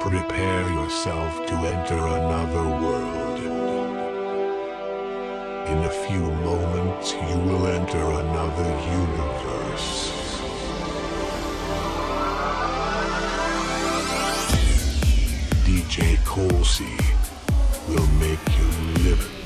Prepare yourself to enter another world. In a few moments, you will enter another universe. DJ Colsey will make you live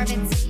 Harvard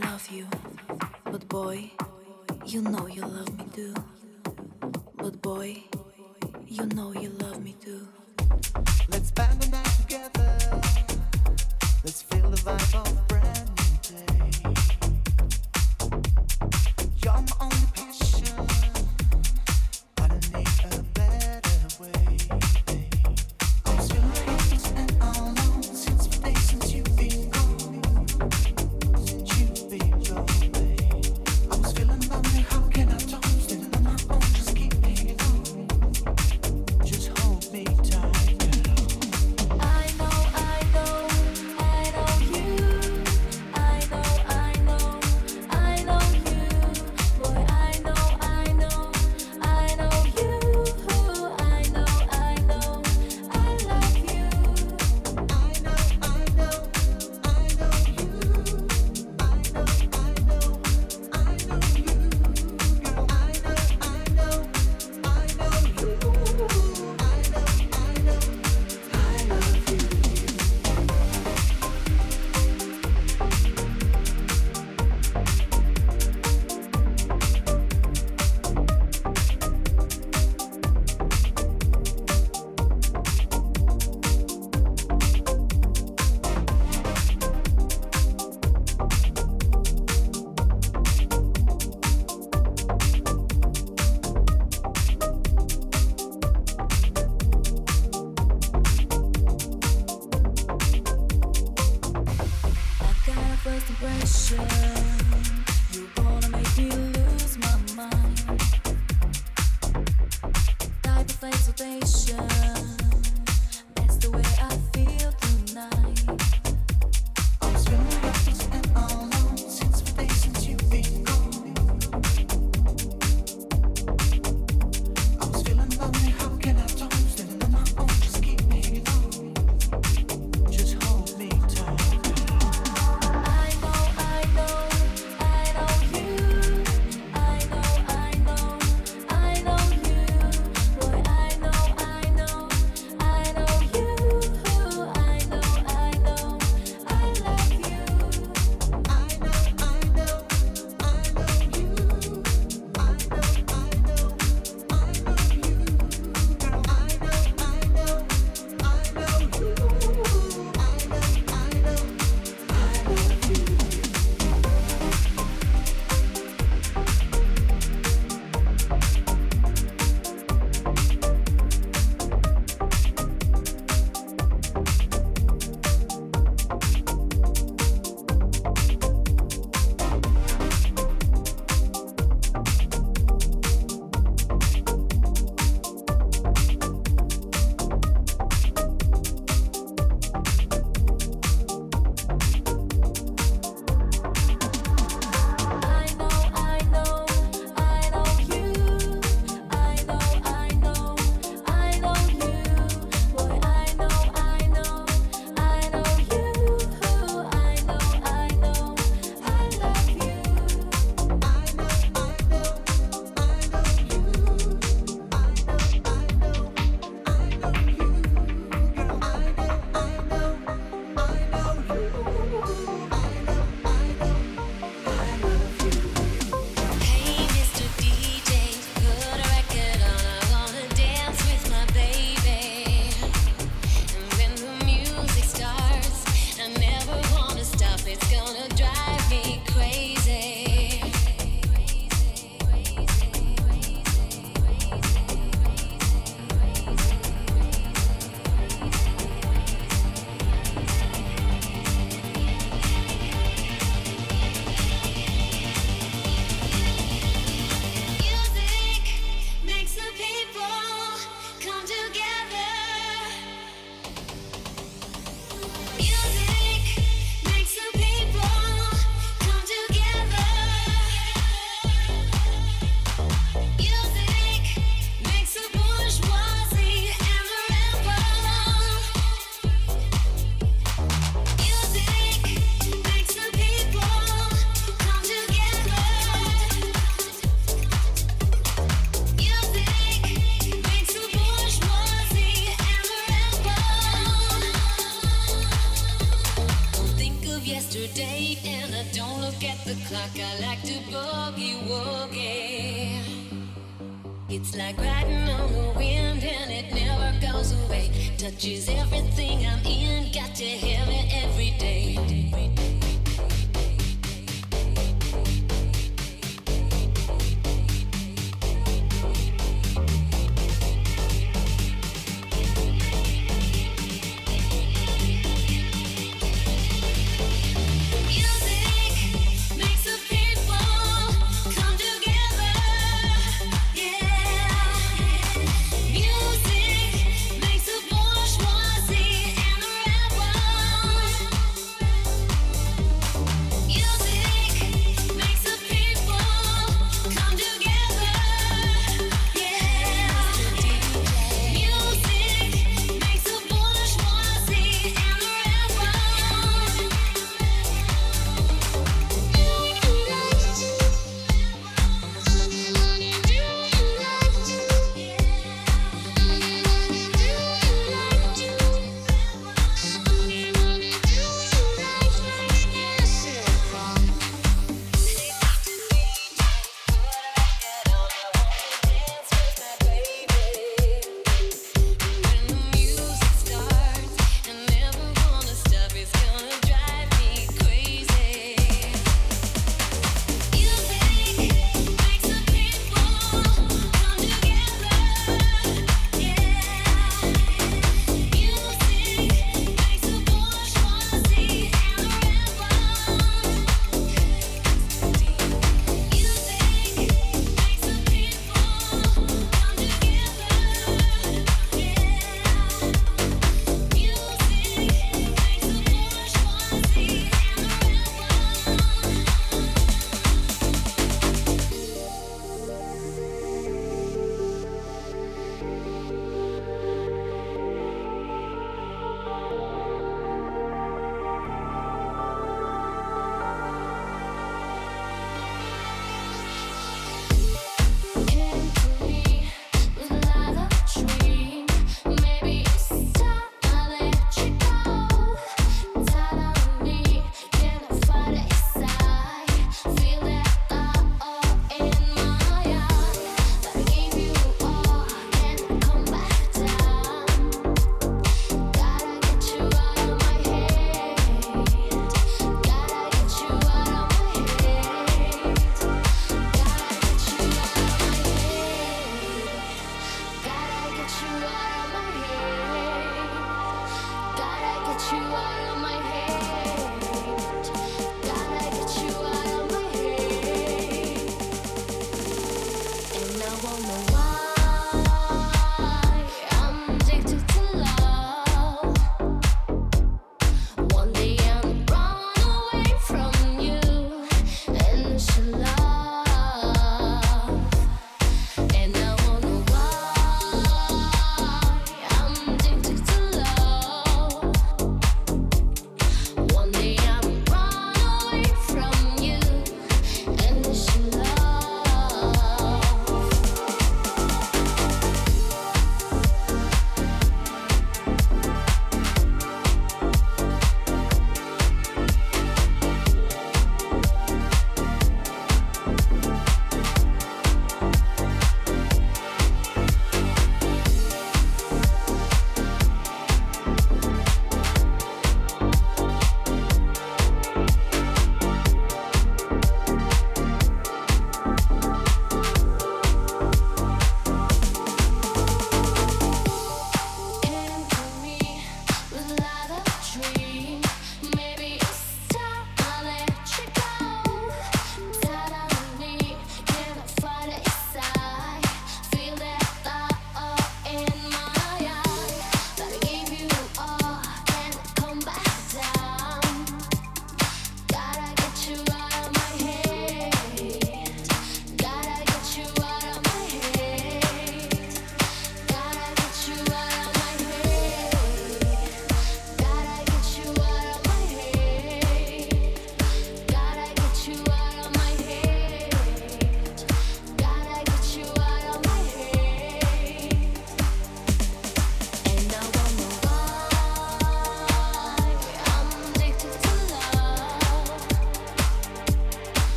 love you, but boy, you know you love me too. But boy, you know you love me too. Let's spend the night together. Let's feel the vibe of friends.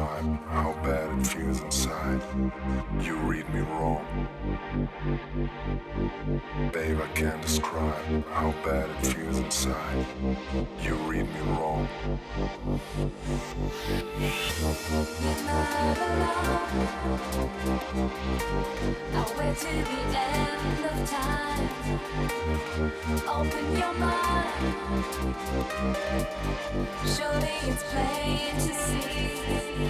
describe how bad it feels inside. You read me wrong. Babe, I can't describe how bad it feels inside. You read me wrong. I'll wait till the end of time. Open your mind. Surely it's plain to see.